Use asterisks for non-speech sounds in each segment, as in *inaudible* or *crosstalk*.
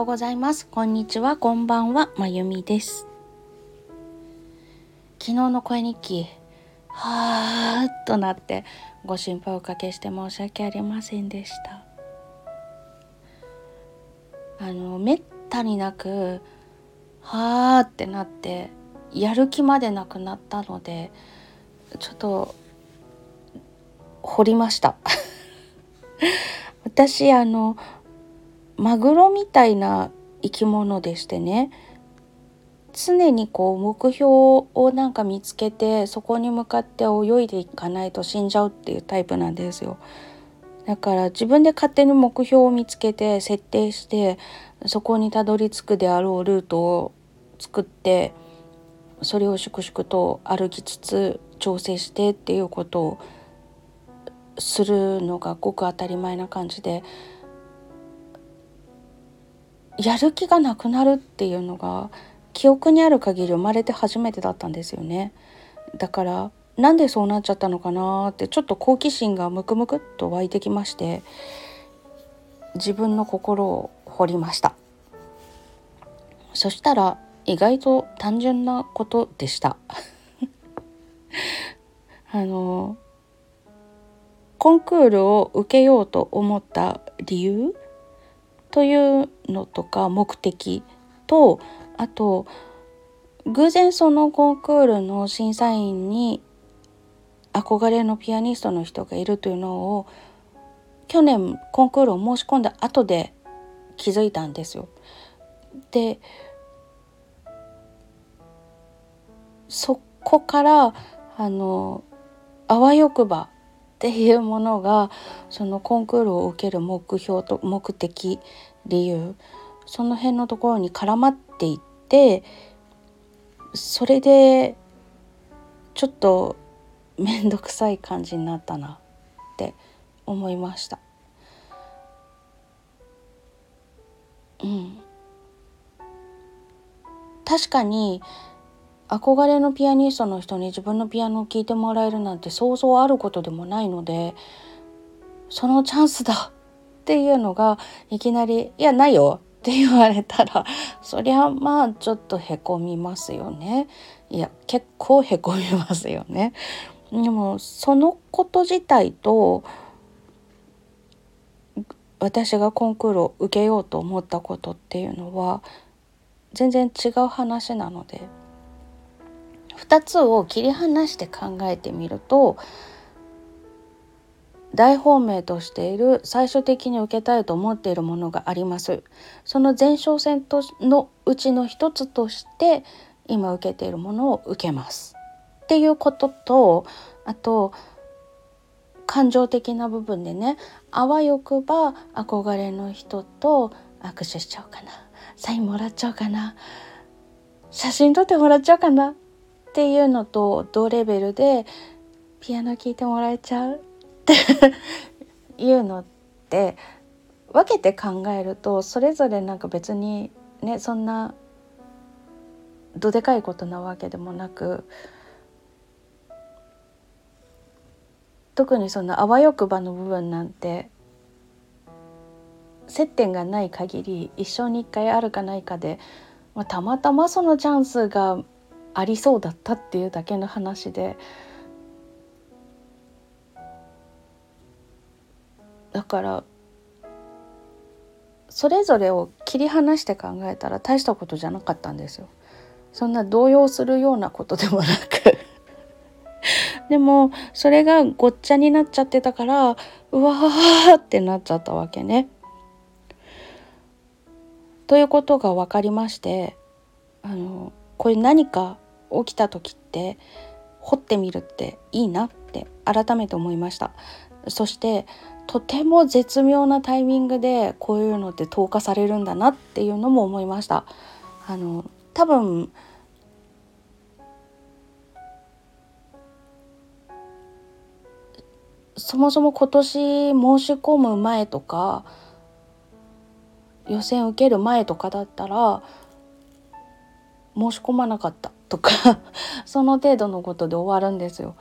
ようございます。こんにちは、こんばんは、まゆみです。昨日の声日記、はーっとなってご心配おかけして申し訳ありませんでした。あの、めったになく、はーってなって、やる気までなくなったので、ちょっと、掘りました。*laughs* 私、あの、マグロみたいな生き物でしてね常にこう目標をなんか見つけてそこに向かって泳いでいかないと死んじゃうっていうタイプなんですよ。だから自分で勝手に目標を見つけて設定してそこにたどり着くであろうルートを作ってそれを粛々と歩きつつ調整してっていうことをするのがごく当たり前な感じでやる気がなくなるっていうのが記憶にある限り生まれて初めてだったんですよね。だからなんでそうなっちゃったのかなってちょっと好奇心がムクムクっと湧いてきまして自分の心を掘りました。そしたら意外と単純なことでした。*laughs* あのコンクールを受けようと思った理由というのとか目的とあと偶然そのコンクールの審査員に憧れのピアニストの人がいるというのを去年コンクールを申し込んだ後で気づいたんですよ。でそこからあのあわよくばっていうものがそのコンクールを受ける目標と目的理由その辺のところに絡まっていってそれでちょっと面倒くさい感じになったなって思いました。うん、確かに憧れのピアニストの人に自分のピアノを聴いてもらえるなんて想像あることでもないのでそのチャンスだっていうのがいきなり「いやないよ」って言われたらそりゃまあちょっとへこみますよね。いや結構へこみますよね。でもそのこと自体と私がコンクールを受けようと思ったことっていうのは全然違う話なので。2つを切り離して考えてみると大本命としている最終的に受けたいと思っているものがあります。その前哨戦とのうちの一つとして今受けているものを受けます。っていうこととあと感情的な部分でねあわよくば憧れの人と握手しちゃおうかなサインもらっちゃおうかな写真撮ってもらっちゃおうかなっていうのと同レベルでピアノ聴いてもらえちゃう？っていうのって分けて考えるとそれぞれなんか別にねそんなどでかいことなわけでもなく特にそのあわよくばの部分なんて接点がない限り一生に一回あるかないかで、まあ、たまたまそのチャンスがありそうだったっていうだけの話でだからそれぞれを切り離して考えたら大したことじゃなかったんですよ。そんな動揺するようなことでもなく *laughs* でもそれがごっちゃになっちゃってたからうわーってなっちゃったわけね。ということが分かりましてあのこれ何か起きた時って掘ってみるっていいなって改めて思いました。そしてとても絶妙なタイミングでこういうのって投下されるんだなっていうのも思いました。あの多分そもそも今年申し込む前とか予選受ける前とかだったら申し込まなかったとか *laughs* その程度のことで終わるんですよ。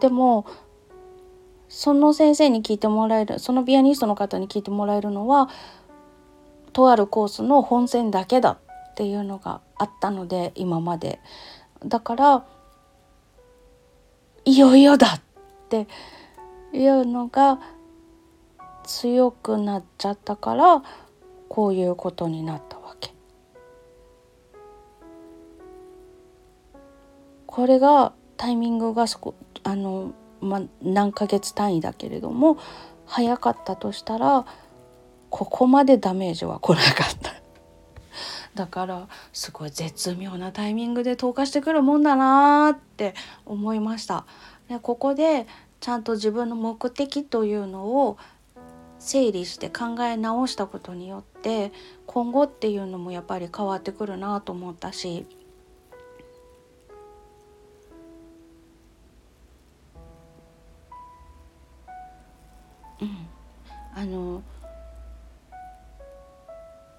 でもその先生に聞いてもらえるそのピアニストの方に聞いてもらえるのはとあるコースの本線だけだっていうのがあったので今までだからいよいよだっていうのが強くなっちゃったからこういうことになったこれがタイミングがそこあの、まあ、何ヶ月単位だけれども早かったとしたらここまでダメージは来なかった。*laughs* だからすごい絶妙なタイミングで投下してくるもんだなって思いました。でここでちゃんと自分の目的というのを整理して考え直したことによって今後っていうのもやっぱり変わってくるなと思ったし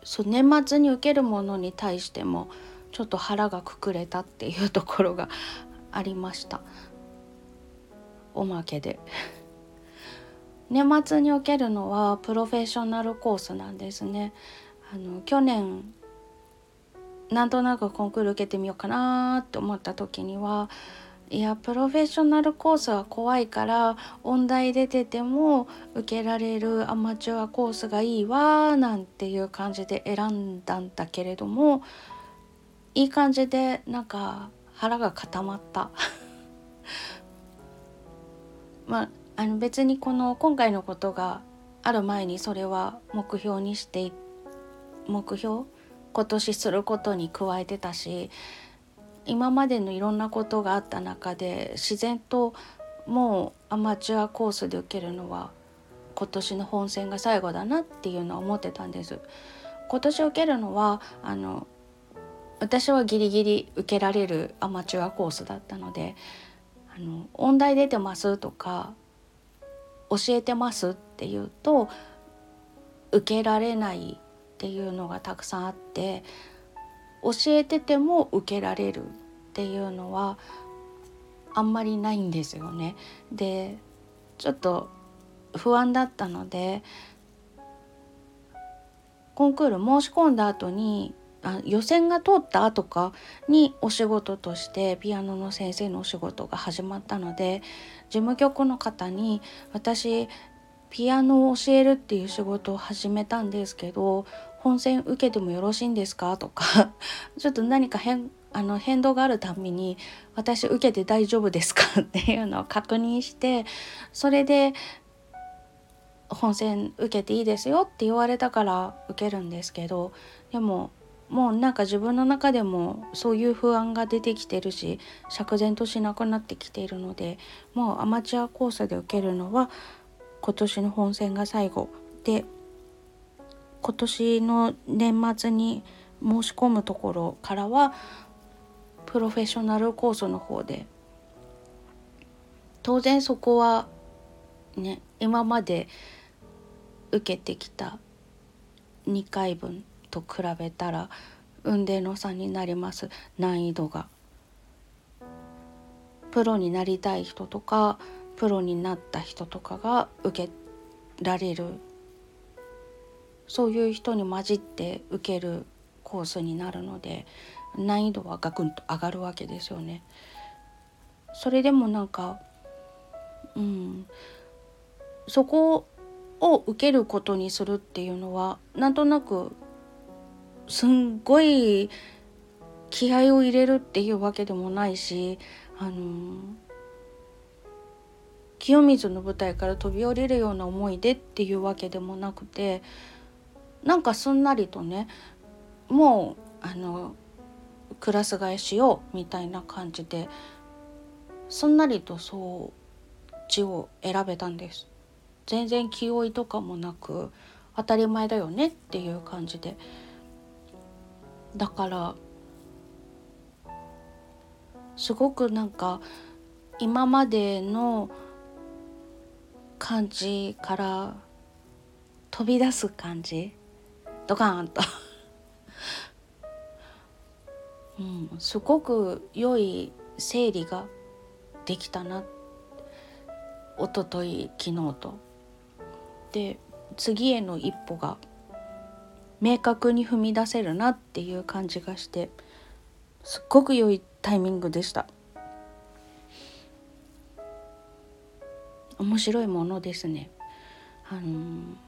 そう年末に受けるものに対してもちょっと腹がくくれたっていうところがありました。おまけで。年末に受けるのはプロフェッショナルコースなんですね。あの去年なんとなくコンクール受けてみようかなって思った時にはいやプロフェッショナルコースは怖いから音大出てても受けられるアマチュアコースがいいわなんていう感じで選んだんだけれどもいい感じでなんか腹が固まった。*laughs* まああの別にこの今回のことがある前にそれは目標にして目標今年することに加えてたし今までのいろんなことがあった中で自然ともうアマチュアコースで受けるのは今年の本戦が最後だなっていうのは思ってたんです。今年受けるのはあの私はギリギリ受けられるアマチュアコースだったので「あの音大出てます」とか「教えてます」って言うと受けられないっていうのがたくさんあって教えてても受けられるっていうのはあんまりないんですよね。でちょっと不安だったのでコンクール申し込んだ後にあ予選が通った後かにお仕事としてピアノの先生のお仕事が始まったので事務局の方に私ピアノを教えるっていう仕事を始めたんですけど本選受けてもよろしいんですか?」とか *laughs* ちょっと何か変あの変動があるたびに「私受けて大丈夫ですか?」っていうのを確認してそれで本選受けていいですよって言われたから受けるんですけどでももうなんか自分の中でもそういう不安が出てきてるし釈然としなくなってきているのでもうアマチュアコースで受けるのは今年の本選が最後で今年の年末に申し込むところからはプロフェッショナルコースの方で当然そこはね今まで受けてきた2回分と比べたら運命の差になります難易度が。プロになりたい人とかプロになった人とかが受けられるそういう人に混じって受けるコースになるので難易度はガクンと上がるわけですよね。それでもなんかうんそこを受けることにするっていうのはなんとなくすんごい気合を入れるっていうわけでもないしあの清水の舞台から飛び降りるような思いでっていうわけでもなくてなんかすんなりとねもうあのクラス替えしようみたいな感じですんなりとそう字を選べたんです。全然気負いとかもなく当たり前だよねっていう感じで。だからすごくなんか今までの感じから飛び出す感じドカーンと。*laughs* うん、すごく良い整理ができたな。一昨日昨日と。で次への一歩が明確に踏み出せるなっていう感じがしてすっごく良いタイミングでした。面白いものですね。あのー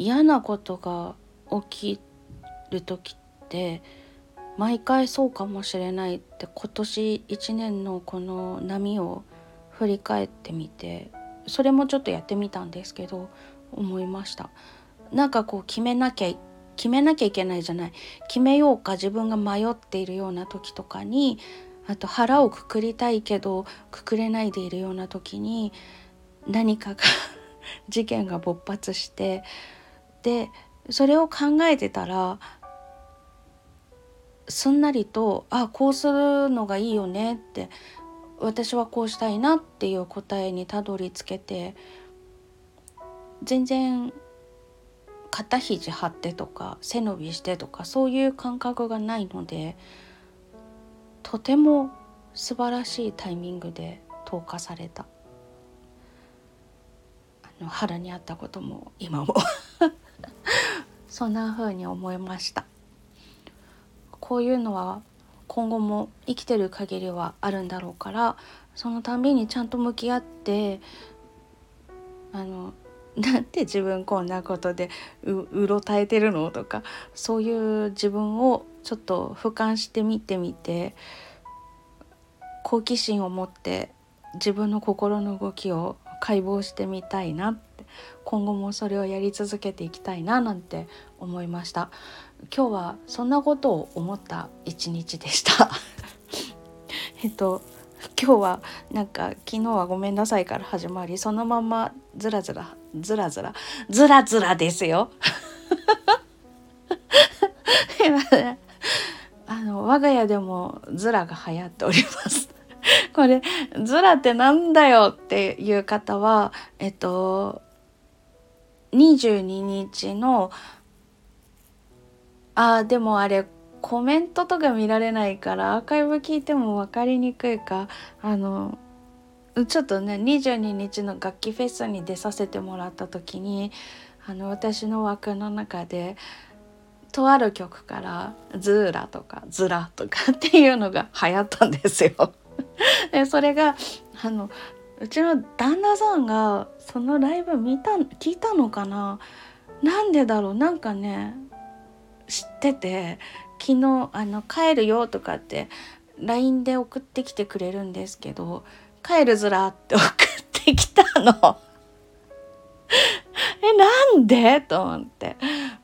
嫌なことが起きる時って毎回そうかもしれないって今年1年のこの波を振り返ってみてそれもちょっとやってみたんですけど思いました。なんかこう決めなきゃ決めなきゃいけないじゃない。決めようか自分が迷っているような時とかにあと腹をくくりたいけどくくれないでいるような時に何かが *laughs* 事件が勃発してでそれを考えてたらすんなりと「あこうするのがいいよね」って私はこうしたいなっていう答えにたどり着けて全然肩肘張ってとか背伸びしてとかそういう感覚がないのでとても素晴らしいタイミングで投下された。あの腹にあったことも今も。*laughs* そんな風に思いました。こういうのは今後も生きてる限りはあるんだろうからそのたんびにちゃんと向き合ってあの *laughs* なんで自分こんなことでうろたえてるのとかそういう自分をちょっと俯瞰してみてみて好奇心を持って自分の心の動きを解剖してみたいなって今後もそれをやり続けていきたいななんて思いました。今日はそんなことを思った一日でした。*laughs* えっと今日はなんか昨日はごめんなさいから始まりそのままずらずらずらずらずらずらですよ。*laughs* あの我が家でもズラが流行っております。*laughs* これズラってなんだよっていう方はえっと22日のあでもあれコメントとか見られないからアーカイブ聞いても分かりにくいかあのちょっとね22日の楽器フェスに出させてもらった時にあの私の枠の中でとある曲から「ズーラ」とか「ズラ」とかっていうのが流行ったんですよ。*laughs* でそれがあのうちの旦那さんがそのライブ見た聞いたのかな？なんでだろう？なんかね知ってて昨日あの帰るよとかって LINE で送ってきてくれるんですけど帰るずらって送ってきたの。*laughs* えなんで？と思って。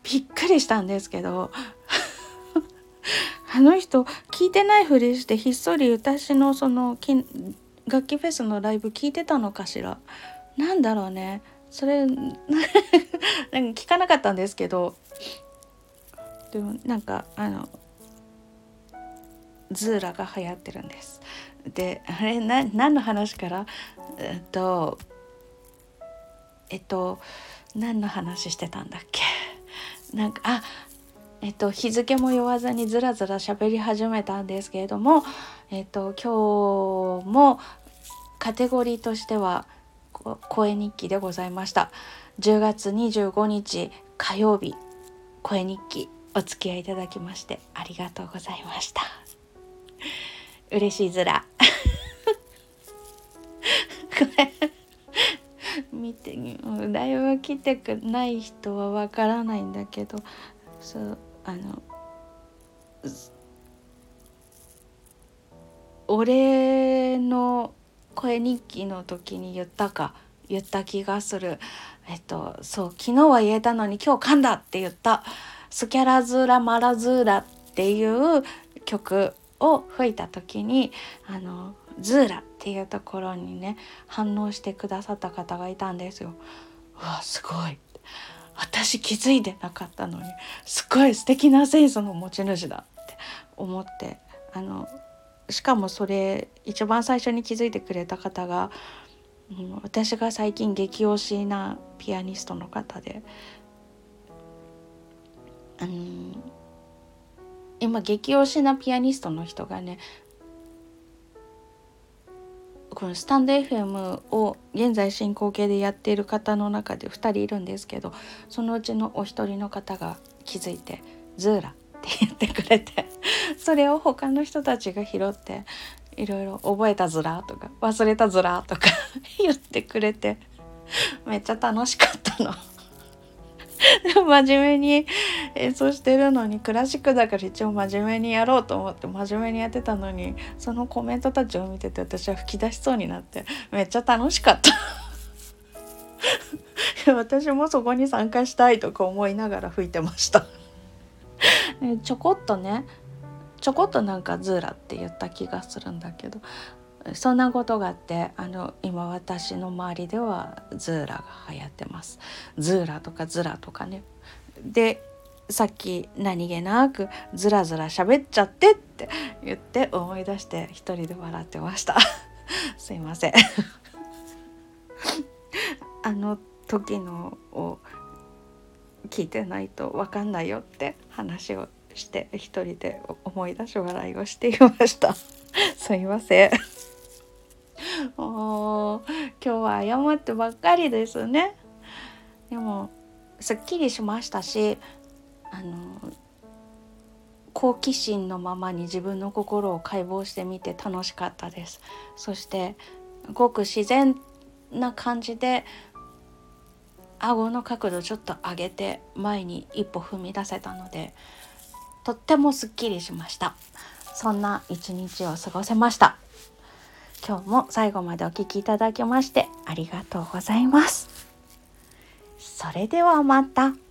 びっくりしたんですけど。あの人聞いてないふりしてひっそり私のその楽器フェスのライブ聞いてたのかしら？なんだろうね。それ *laughs* なんか聞かなかったんですけど。でもなんかあのズーラが流行ってるんです。であれな何の話から？えっとえっと何の話してたんだっけ？なんかあえっと日付も言わずにずらずら喋り始めたんですけれどもえっと今日もカテゴリーとしては声日記でございました。10月25日火曜日声日記お付き合いいただきましてありがとうございました。嬉しいずら。*laughs* これ見てライブ来てくない人はわからないんだけどそう。あの俺の声日記の時に言ったか言った気がする。えっとそう昨日は言えたのに今日噛んだって言った。スキャラズーラマラズーラっていう曲を吹いた時にあのズーラっていうところにね反応してくださった方がいたんですよ。うわすごい。私気づいてなかったのにすごい素敵なセンスの持ち主だって思ってあのしかもそれ一番最初に気づいてくれた方が、うん、私が最近激推しなピアニストの方であの今激推しなピアニストの人がねこのスタンド FM を現在進行形でやっている方の中で2人いるんですけどそのうちのお一人の方が気づいて「ズーラ」って言ってくれて *laughs* それを他の人たちが拾っていろいろ覚えたズラとか忘れたズラとか言ってくれてめっちゃ楽しかったの。*laughs* 真面目に演奏してるのにクラシックだから一応真面目にやろうと思って真面目にやってたのにそのコメントたちを見てて私は吹き出しそうになってめっちゃ楽しかった。*laughs* 私もそこに参加したいとか思いながら吹いてました。ちょこっとねちょこっとなんかズーラって言った気がするんだけどそんなことがあってあの今私の周りではズーラが流行ってます。ズーラとかズラとかね。でさっき何気なくズラズラ喋っちゃってって言って思い出して一人で笑ってました。*laughs* すいません。*laughs* あの時のを聞いてないと分かんないよって話をして一人で思い出し笑いをしていました。*laughs* すいません。*laughs* もう今日は謝ってばっかりですね。でもすっきりしましたしあの好奇心のままに自分の心を解剖してみて楽しかったです。そしてごく自然な感じで顎の角度ちょっと上げて前に一歩踏み出せたのでとってもすっきりしました。そんな一日を過ごせました。今日も最後までお聴きいただきましてありがとうございますそれではまた。